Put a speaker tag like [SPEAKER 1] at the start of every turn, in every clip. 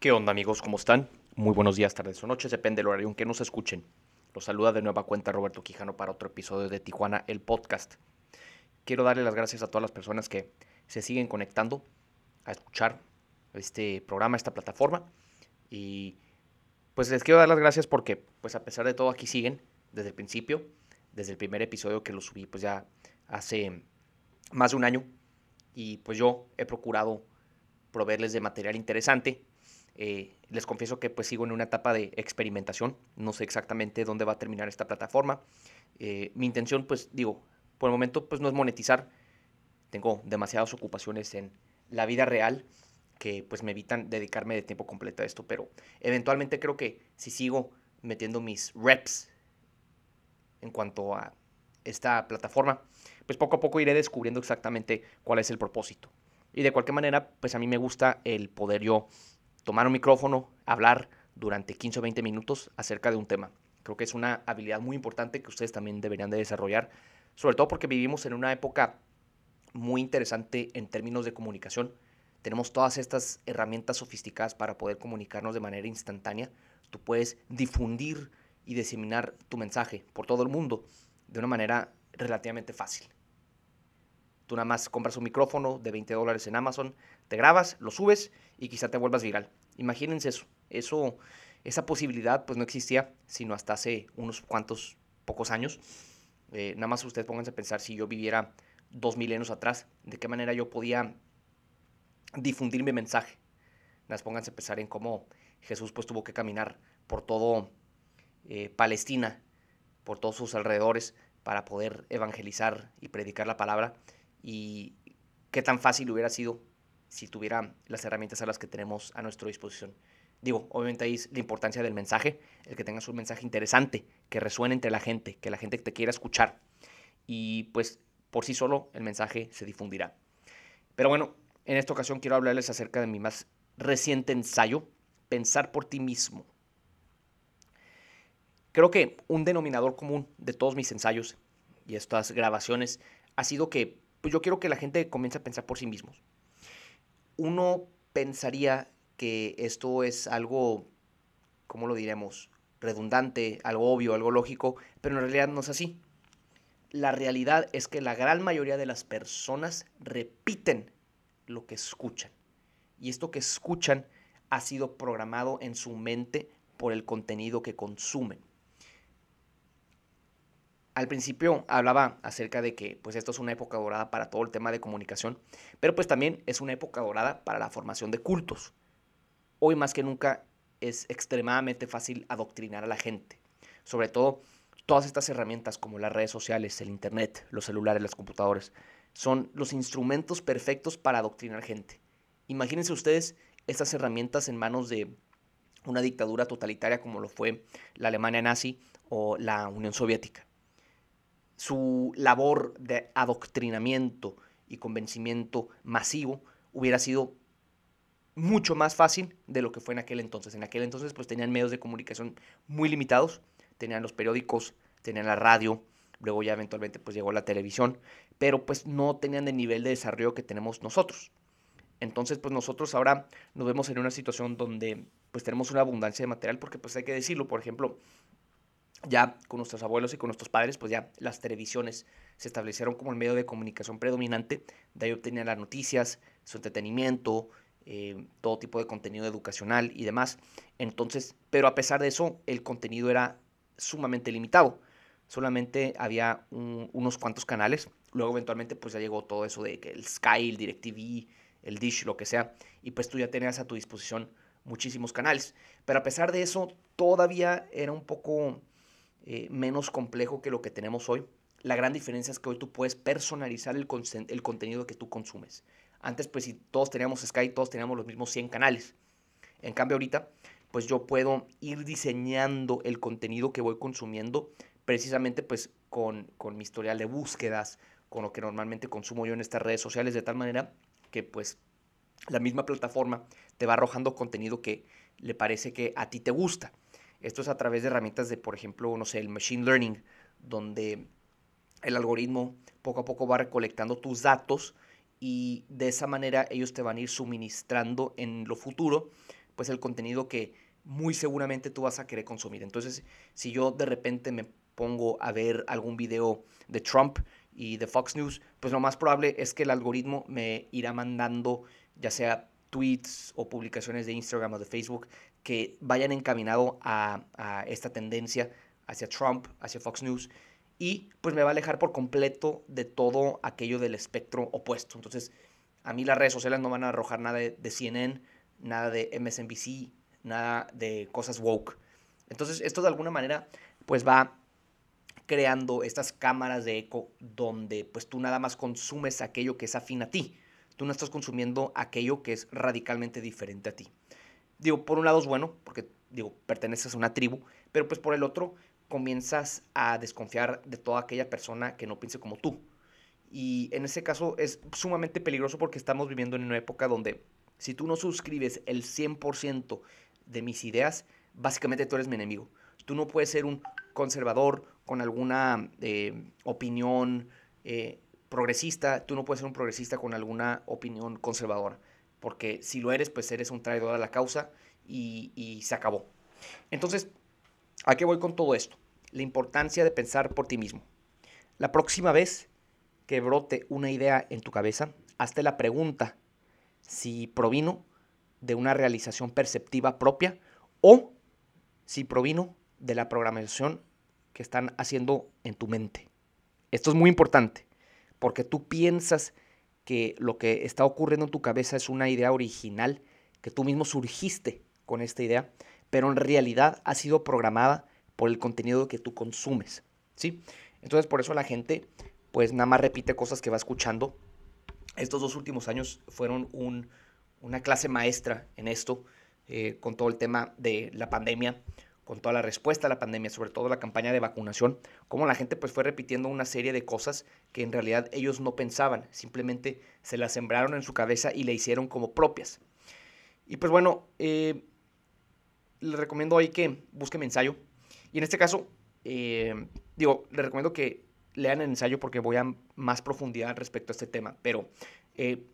[SPEAKER 1] ¿Qué onda amigos? ¿Cómo están? Muy buenos días, tardes o noches, depende del horario en que nos escuchen. Los saluda de nueva cuenta Roberto Quijano para otro episodio de Tijuana, el podcast. Quiero darle las gracias a todas las personas que se siguen conectando a escuchar este programa, esta plataforma. Y pues les quiero dar las gracias porque pues a pesar de todo aquí siguen desde el principio, desde el primer episodio que lo subí pues ya hace más de un año. Y pues yo he procurado proveerles de material interesante eh, les confieso que pues sigo en una etapa de experimentación, no sé exactamente dónde va a terminar esta plataforma. Eh, mi intención pues digo, por el momento pues no es monetizar, tengo demasiadas ocupaciones en la vida real que pues me evitan dedicarme de tiempo completo a esto, pero eventualmente creo que si sigo metiendo mis reps en cuanto a esta plataforma, pues poco a poco iré descubriendo exactamente cuál es el propósito. Y de cualquier manera, pues a mí me gusta el poder yo tomar un micrófono, hablar durante 15 o 20 minutos acerca de un tema. Creo que es una habilidad muy importante que ustedes también deberían de desarrollar, sobre todo porque vivimos en una época muy interesante en términos de comunicación. Tenemos todas estas herramientas sofisticadas para poder comunicarnos de manera instantánea. Tú puedes difundir y diseminar tu mensaje por todo el mundo de una manera relativamente fácil. Tú nada más compras un micrófono de 20 dólares en Amazon, te grabas, lo subes y quizá te vuelvas viral. Imagínense eso. Eso, esa posibilidad pues no existía sino hasta hace unos cuantos pocos años. Eh, nada más ustedes pónganse a pensar si yo viviera dos milenios atrás, de qué manera yo podía difundir mi mensaje. Nada más pónganse a pensar en cómo Jesús pues tuvo que caminar por todo eh, Palestina, por todos sus alrededores, para poder evangelizar y predicar la palabra y qué tan fácil hubiera sido si tuviera las herramientas a las que tenemos a nuestra disposición. Digo, obviamente ahí es la importancia del mensaje, el que tengas un mensaje interesante, que resuene entre la gente, que la gente te quiera escuchar. Y pues por sí solo el mensaje se difundirá. Pero bueno, en esta ocasión quiero hablarles acerca de mi más reciente ensayo, Pensar por ti mismo. Creo que un denominador común de todos mis ensayos y estas grabaciones ha sido que pues yo quiero que la gente comience a pensar por sí mismos. Uno pensaría que esto es algo, ¿cómo lo diremos? Redundante, algo obvio, algo lógico, pero en realidad no es así. La realidad es que la gran mayoría de las personas repiten lo que escuchan. Y esto que escuchan ha sido programado en su mente por el contenido que consumen al principio hablaba acerca de que pues esto es una época dorada para todo el tema de comunicación, pero pues también es una época dorada para la formación de cultos. Hoy más que nunca es extremadamente fácil adoctrinar a la gente, sobre todo todas estas herramientas como las redes sociales, el internet, los celulares, las computadoras, son los instrumentos perfectos para adoctrinar gente. Imagínense ustedes estas herramientas en manos de una dictadura totalitaria como lo fue la Alemania nazi o la Unión Soviética su labor de adoctrinamiento y convencimiento masivo hubiera sido mucho más fácil de lo que fue en aquel entonces. En aquel entonces pues tenían medios de comunicación muy limitados, tenían los periódicos, tenían la radio, luego ya eventualmente pues llegó la televisión, pero pues no tenían el nivel de desarrollo que tenemos nosotros. Entonces pues nosotros ahora nos vemos en una situación donde pues tenemos una abundancia de material porque pues hay que decirlo, por ejemplo, ya con nuestros abuelos y con nuestros padres, pues ya las televisiones se establecieron como el medio de comunicación predominante, de ahí obtenían las noticias, su entretenimiento, eh, todo tipo de contenido educacional y demás. Entonces, pero a pesar de eso, el contenido era sumamente limitado. Solamente había unos cuantos canales. Luego, eventualmente, pues ya llegó todo eso de que el Sky, el DirecTV, el Dish, lo que sea. Y pues tú ya tenías a tu disposición muchísimos canales. Pero a pesar de eso, todavía era un poco eh, menos complejo que lo que tenemos hoy. La gran diferencia es que hoy tú puedes personalizar el, el contenido que tú consumes. Antes, pues si todos teníamos Sky, todos teníamos los mismos 100 canales. En cambio, ahorita, pues yo puedo ir diseñando el contenido que voy consumiendo precisamente pues con, con mi historial de búsquedas, con lo que normalmente consumo yo en estas redes sociales, de tal manera que pues la misma plataforma te va arrojando contenido que le parece que a ti te gusta. Esto es a través de herramientas de, por ejemplo, no sé, el machine learning, donde el algoritmo poco a poco va recolectando tus datos y de esa manera ellos te van a ir suministrando en lo futuro pues el contenido que muy seguramente tú vas a querer consumir. Entonces, si yo de repente me pongo a ver algún video de Trump y de Fox News, pues lo más probable es que el algoritmo me irá mandando ya sea tweets o publicaciones de Instagram o de Facebook que vayan encaminado a, a esta tendencia hacia Trump, hacia Fox News, y pues me va a alejar por completo de todo aquello del espectro opuesto. Entonces, a mí las redes sociales no van a arrojar nada de, CNN, nada de MSNBC, nada de cosas woke. Entonces, esto de alguna manera pues va creando estas cámaras de eco donde pues tú nada más consumes aquello que es afín a ti. Tú no estás consumiendo aquello que es radicalmente diferente a ti. Digo, por un lado es bueno, porque digo, perteneces a una tribu, pero pues por el otro comienzas a desconfiar de toda aquella persona que no piense como tú. Y en ese caso es sumamente peligroso porque estamos viviendo en una época donde si tú no suscribes el 100% de mis ideas, básicamente tú eres mi enemigo. Tú no puedes ser un conservador con alguna eh, opinión eh, progresista, tú no puedes ser un progresista con alguna opinión conservadora, porque si lo eres, pues eres un traidor a la causa y, y se acabó. Entonces, ¿a qué voy con todo esto? La importancia de pensar por ti mismo. La próxima vez que brote una idea en tu cabeza, hazte la pregunta si provino de una realización perceptiva propia o si provino de la programación que están haciendo en tu mente. Esto es muy importante porque tú piensas que lo que está ocurriendo en tu cabeza es una idea original, que tú mismo surgiste con esta idea, pero en realidad ha sido programada por el contenido que tú consumes, ¿sí? Entonces por eso la gente pues nada más repite cosas que va escuchando. Estos dos últimos años fueron una clase maestra en esto, eh, con todo el tema de la pandemia, con toda la respuesta a la pandemia, sobre todo la campaña de vacunación, como la gente pues fue repitiendo una serie de cosas que en realidad ellos no pensaban, simplemente se las sembraron en su cabeza y le hicieron como propias. Y pues bueno, eh, les recomiendo ahí que busquen mi ensayo. Y en este caso, eh, digo, les recomiendo que lean el ensayo porque voy a más profundidad respecto a este tema. Pero eh,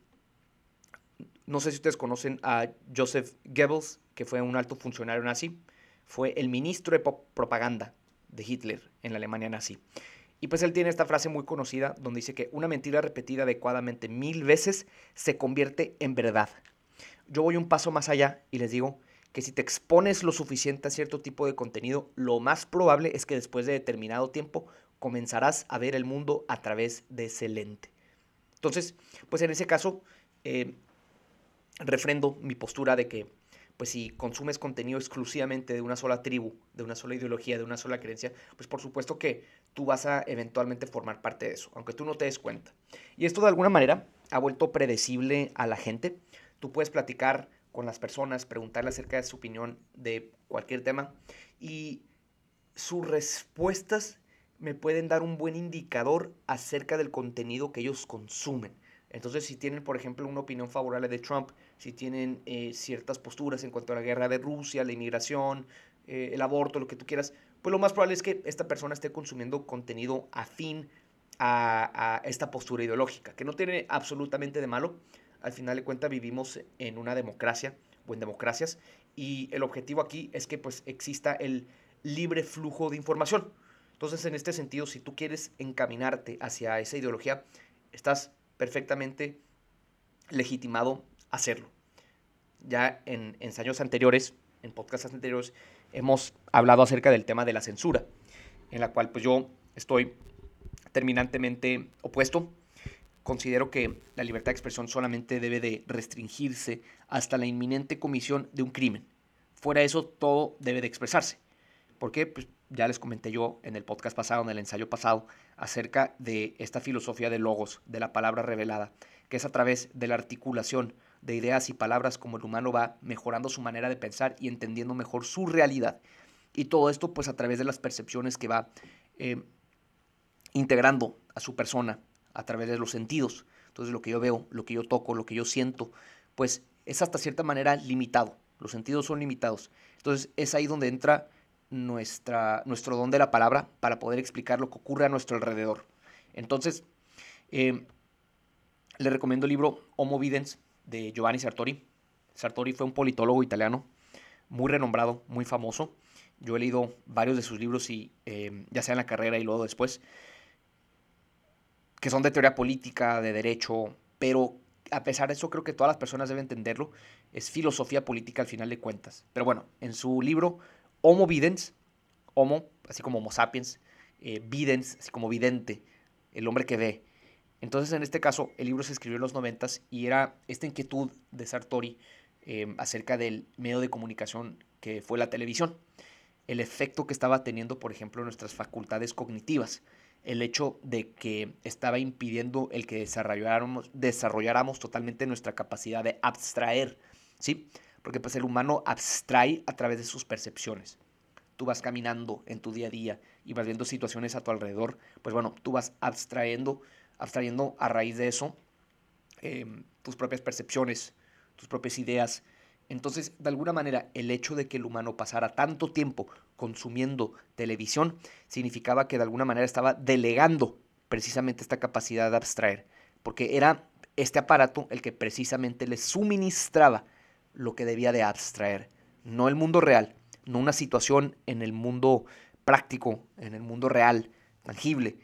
[SPEAKER 1] no sé si ustedes conocen a Joseph Goebbels, que fue un alto funcionario nazi. Fue el ministro de propaganda de Hitler en la Alemania nazi. Y pues él tiene esta frase muy conocida donde dice que una mentira repetida adecuadamente mil veces se convierte en verdad. Yo voy un paso más allá y les digo que si te expones lo suficiente a cierto tipo de contenido, lo más probable es que después de determinado tiempo comenzarás a ver el mundo a través de ese lente. Entonces, pues en ese caso, eh, refrendo mi postura de que, pues si consumes contenido exclusivamente de una sola tribu, de una sola ideología, de una sola creencia, pues por supuesto que tú vas a eventualmente formar parte de eso, aunque tú no te des cuenta. Y esto de alguna manera ha vuelto predecible a la gente. Tú puedes platicar con las personas, preguntarle acerca de su opinión de cualquier tema y sus respuestas me pueden dar un buen indicador acerca del contenido que ellos consumen. Entonces, si tienen, por ejemplo, una opinión favorable de Trump, si tienen eh, ciertas posturas en cuanto a la guerra de Rusia, la inmigración, eh, el aborto, lo que tú quieras, pues lo más probable es que esta persona esté consumiendo contenido afín a, a esta postura ideológica, que no tiene absolutamente de malo. Al final de cuentas vivimos en una democracia o en democracias y el objetivo aquí es que pues exista el libre flujo de información. Entonces, en este sentido, si tú quieres encaminarte hacia esa ideología, estás perfectamente legitimado hacerlo. Ya en ensayos anteriores, en podcasts anteriores, hemos hablado acerca del tema de la censura, en la cual pues yo estoy terminantemente opuesto. Considero que la libertad de expresión solamente debe de restringirse hasta la inminente comisión de un crimen. Fuera de eso, todo debe de expresarse. ¿Por qué? Pues ya les comenté yo en el podcast pasado, en el ensayo pasado, acerca de esta filosofía de logos, de la palabra revelada, que es a través de la articulación de ideas y palabras como el humano va mejorando su manera de pensar y entendiendo mejor su realidad. Y todo esto pues a través de las percepciones que va eh, integrando a su persona, a través de los sentidos. Entonces lo que yo veo, lo que yo toco, lo que yo siento, pues es hasta cierta manera limitado. Los sentidos son limitados. Entonces es ahí donde entra nuestra, nuestro don de la palabra para poder explicar lo que ocurre a nuestro alrededor. Entonces, eh, le recomiendo el libro Homo Videns de Giovanni Sartori. Sartori fue un politólogo italiano muy renombrado, muy famoso. Yo he leído varios de sus libros y em, ya sea en la carrera y luego después, que son de teoría política, de derecho, pero a pesar de eso creo que todas las personas deben entenderlo. Es filosofía política al final de cuentas. Pero bueno, en su libro Homo Videns, Homo, así como Homo sapiens, eh, Videns, así como vidente, el hombre que ve. Entonces, en este caso, el libro se escribió en los noventas y era esta inquietud de Sartori em, acerca del medio de comunicación que fue la televisión. El efecto que estaba teniendo, por ejemplo, en nuestras facultades cognitivas. El hecho de que estaba impidiendo el que desarrolláramos, desarrolláramos totalmente nuestra capacidad de abstraer, ¿sí? Porque pues el humano abstrae a través de sus percepciones tú vas caminando en tu día a día y vas viendo situaciones a tu alrededor, pues bueno, tú vas abstrayendo, abstrayendo a raíz de eso em, tus propias percepciones, tus propias ideas. Entonces, de alguna manera, el hecho de que el humano pasara tanto tiempo consumiendo televisión significaba que de alguna manera estaba delegando precisamente esta capacidad de abstraer, porque era este aparato el que precisamente le suministraba lo que debía de abstraer, no el mundo real, no una situación en el mundo práctico, en el mundo real, tangible,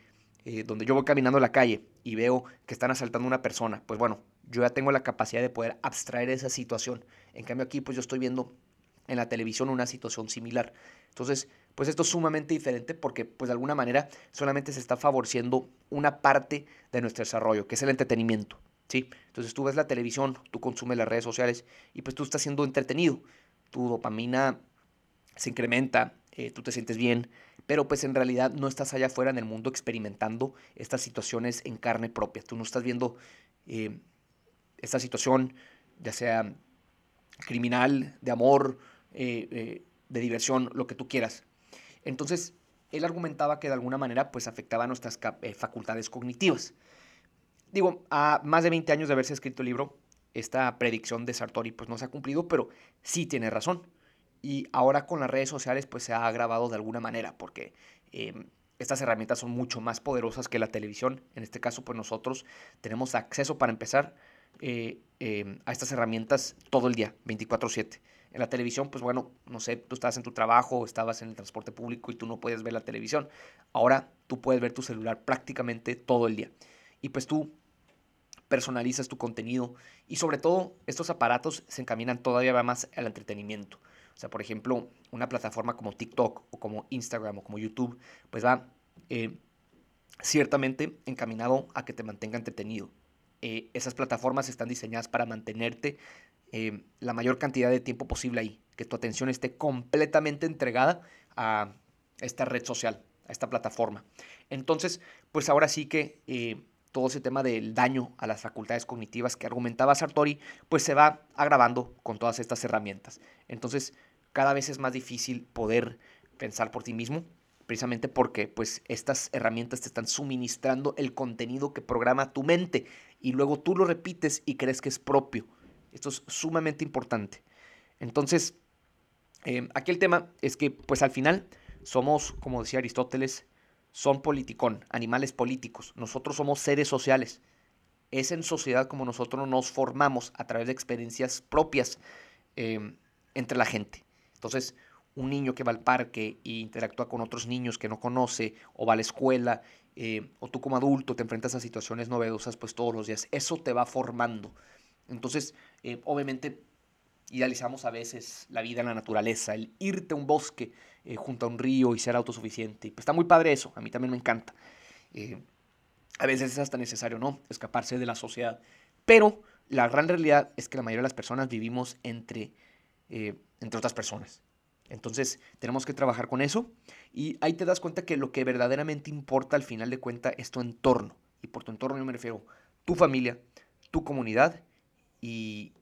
[SPEAKER 1] eh, donde yo voy caminando la calle y veo que están asaltando a una persona, pues bueno, yo ya tengo la capacidad de poder abstraer esa situación. En cambio aquí pues yo estoy viendo en la televisión una situación similar. Entonces, pues esto es sumamente diferente porque pues de alguna manera solamente se está favoreciendo una parte de nuestro desarrollo, que es el entretenimiento. ¿sí? Entonces tú ves la televisión, tú consumes las redes sociales y pues tú estás siendo entretenido. Tu dopamina se incrementa, eh, tú te sientes bien, pero pues en realidad no estás allá afuera en el mundo experimentando estas situaciones en carne propia. Tú no estás viendo eh, esta situación, ya sea criminal, de amor, eh, de diversión, lo que tú quieras. Entonces, él argumentaba que de alguna manera pues afectaba nuestras facultades cognitivas. Digo, a más de 20 años de haberse escrito el libro, esta predicción de Sartori pues no se ha cumplido, pero sí tiene razón. Y ahora con las redes sociales pues se ha agravado de alguna manera porque em, estas herramientas son mucho más poderosas que la televisión. En este caso pues nosotros tenemos acceso para empezar eh, em, a estas herramientas todo el día, 24/7. En la televisión, pues bueno, no sé, tú estabas en tu trabajo, estabas en el transporte público y tú no puedes ver la televisión. Ahora tú puedes ver tu celular prácticamente todo el día. Y pues tú personalizas tu contenido y sobre todo estos aparatos se encaminan todavía más al entretenimiento. O sea, por ejemplo, una plataforma como TikTok o como Instagram o como YouTube, pues va eh, ciertamente encaminado a que te mantenga entretenido. Eh, esas plataformas están diseñadas para mantenerte eh, la mayor cantidad de tiempo posible ahí, que tu atención esté completamente entregada a esta red social, a esta plataforma. Entonces, pues ahora sí que todo ese tema del daño a las facultades cognitivas que argumentaba Sartori, pues se va agravando con todas estas herramientas. Entonces, cada vez es más difícil poder pensar por ti mismo, precisamente porque pues estas herramientas te están suministrando el contenido que programa tu mente y luego tú lo repites y crees que es propio. Esto es sumamente importante. Entonces, eh, aquí el tema es que pues al final somos, como decía Aristóteles, son politicón, animales políticos. Nosotros somos seres sociales. Es en sociedad como nosotros nos formamos a través de experiencias propias em, entre la gente. Entonces, un niño que va al parque e interactúa con otros niños que no conoce, o va a la escuela, eh, o tú como adulto te enfrentas a situaciones novedosas pues todos los días, eso te va formando. Entonces, eh, obviamente, idealizamos a veces la vida en la naturaleza, el irte a un bosque eh, junto a un río y ser autosuficiente. Pues está muy padre eso, a mí también me encanta. Eh, a veces es hasta necesario, ¿no? Escaparse de la sociedad. Pero la gran realidad es que la mayoría de las personas vivimos entre, eh, entre otras personas. Entonces tenemos que trabajar con eso y ahí te das cuenta que lo que verdaderamente importa al final de cuentas es tu entorno. Y por tu entorno yo me refiero tu familia, tu comunidad y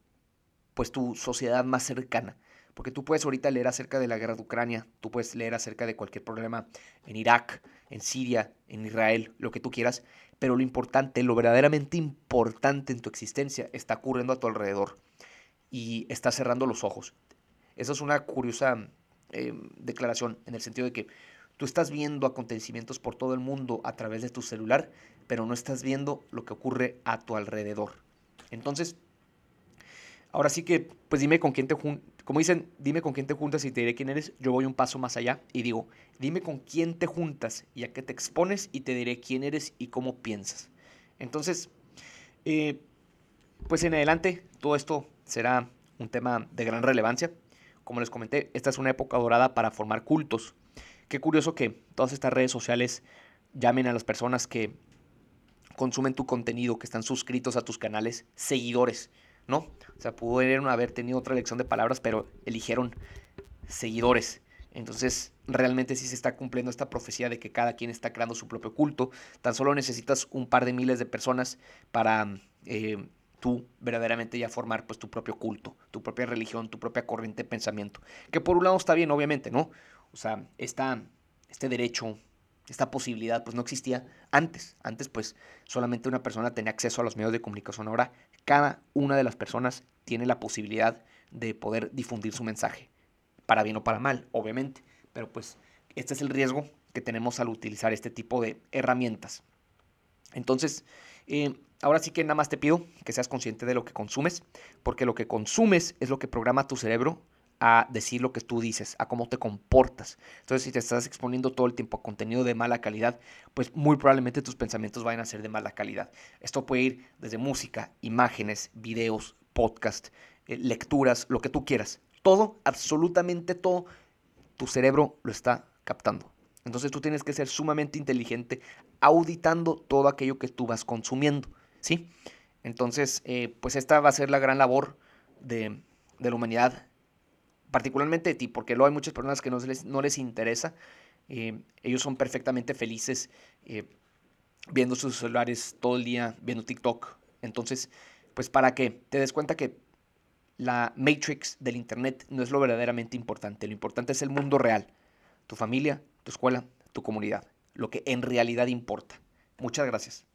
[SPEAKER 1] pues tu sociedad más cercana. Porque tú puedes ahorita leer acerca de la guerra de Ucrania, tú puedes leer acerca de cualquier problema en Irak, en Siria, en Israel, lo que tú quieras, pero lo importante, lo verdaderamente importante en tu existencia está ocurriendo a tu alrededor y estás cerrando los ojos. Esa es una curiosa em, declaración en el sentido de que tú estás viendo acontecimientos por todo el mundo a través de tu celular, pero no estás viendo lo que ocurre a tu alrededor. Entonces, ahora sí que, pues dime con quién te, como dicen, dime con quién te juntas y te diré quién eres, yo voy un paso más allá y digo, dime con quién te juntas y a qué te expones y te diré quién eres y cómo piensas. Entonces, eh, pues en adelante todo esto será un tema de gran relevancia. Como les comenté, esta es una época dorada para formar cultos. Qué curioso que todas estas redes sociales llamen a las personas que consumen tu contenido, que están suscritos a tus canales, seguidores, ¿no? O sea, pudieron haber tenido otra elección de palabras, pero eligieron seguidores. Entonces, realmente sí se está cumpliendo esta profecía de que cada quien está creando su propio culto. Tan solo necesitas un par de miles de personas para eh, tú verdaderamente ya formar pues tu propio culto, tu propia religión, tu propia corriente de pensamiento. Que por un lado está bien, obviamente, ¿no? O sea, esta, este derecho, esta posibilidad pues no existía antes. Antes pues solamente una persona tenía acceso a los medios de comunicación. Ahora cada una de las personas tiene la posibilidad de poder difundir su mensaje, para bien o para mal, obviamente. Pero pues este es el riesgo que tenemos al utilizar este tipo de herramientas. Entonces, eh, ahora sí que nada más te pido que seas consciente de lo que consumes, porque lo que consumes es lo que programa tu cerebro a decir lo que tú dices, a cómo te comportas. Entonces, si te estás exponiendo todo el tiempo a contenido de mala calidad, pues muy probablemente tus pensamientos vayan a ser de mala calidad. Esto puede ir desde música, imágenes, videos, podcast, eh, lecturas, lo que tú quieras. Todo, absolutamente todo, tu cerebro lo está captando. Entonces tú tienes que ser sumamente inteligente auditando todo aquello que tú vas consumiendo, ¿sí? Entonces, eh, pues esta va a ser la gran labor de, la humanidad, particularmente de ti, porque luego hay muchas personas que no les, no les interesa. Eh, ellos son perfectamente felices eh, viendo sus celulares todo el día, viendo TikTok. Entonces, pues para que te des cuenta que la matrix del Internet no es lo verdaderamente importante. Lo importante es el mundo real, tu familia, tu escuela, tu comunidad, lo que en realidad importa. Muchas gracias.